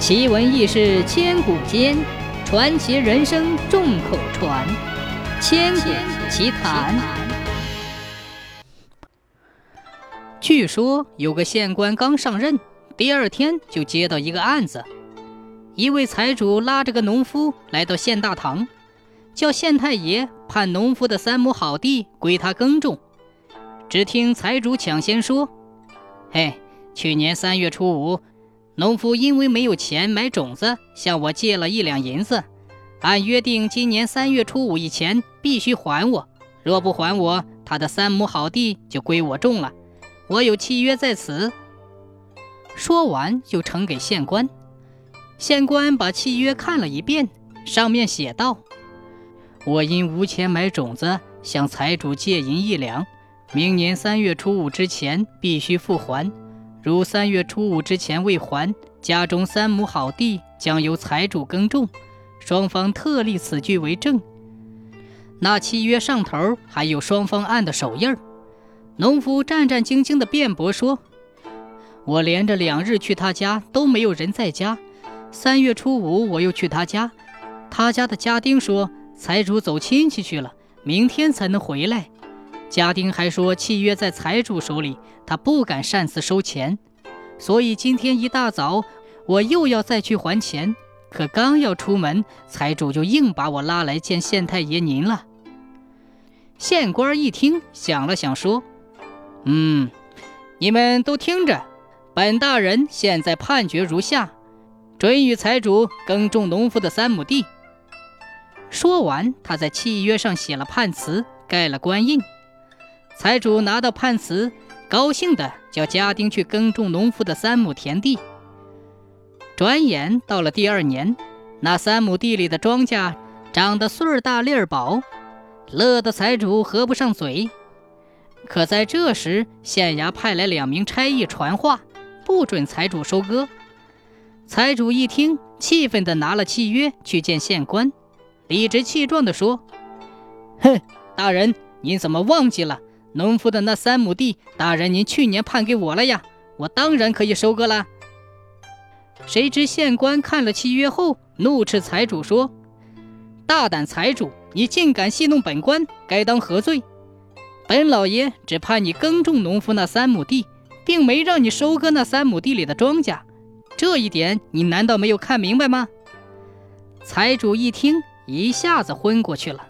奇闻异事千古间，传奇人生众口传。千古奇谈。据说有个县官刚上任，第二天就接到一个案子：一位财主拉着个农夫来到县大堂，叫县太爷判农夫的三亩好地归他耕种。只听财主抢先说：“嘿，去年三月初五。”农夫因为没有钱买种子，向我借了一两银子，按约定，今年三月初五以前必须还我。若不还我，他的三亩好地就归我种了。我有契约在此。说完，就呈给县官。县官把契约看了一遍，上面写道：“我因无钱买种子，向财主借银一两，明年三月初五之前必须付还。”如三月初五之前未还，家中三亩好地将由财主耕种。双方特立此据为证。那契约上头还有双方按的手印儿。农夫战战兢兢地辩驳说：“我连着两日去他家都没有人在家。三月初五我又去他家，他家的家丁说财主走亲戚去了，明天才能回来。”家丁还说，契约在财主手里，他不敢擅自收钱，所以今天一大早我又要再去还钱。可刚要出门，财主就硬把我拉来见县太爷您了。县官一听，想了想，说：“嗯，你们都听着，本大人现在判决如下：准予财主耕种农夫的三亩地。”说完，他在契约上写了判词，盖了官印。财主拿到判词，高兴的叫家丁去耕种农夫的三亩田地。转眼到了第二年，那三亩地里的庄稼长得穗儿大粒儿薄，乐得财主合不上嘴。可在这时，县衙派来两名差役传话，不准财主收割。财主一听，气愤地拿了契约去见县官，理直气壮地说：“哼，大人，您怎么忘记了？”农夫的那三亩地，大人您去年判给我了呀，我当然可以收割了。谁知县官看了契约后，怒斥财主说：“大胆财主，你竟敢戏弄本官，该当何罪？本老爷只判你耕种农夫那三亩地，并没让你收割那三亩地里的庄稼，这一点你难道没有看明白吗？”财主一听，一下子昏过去了。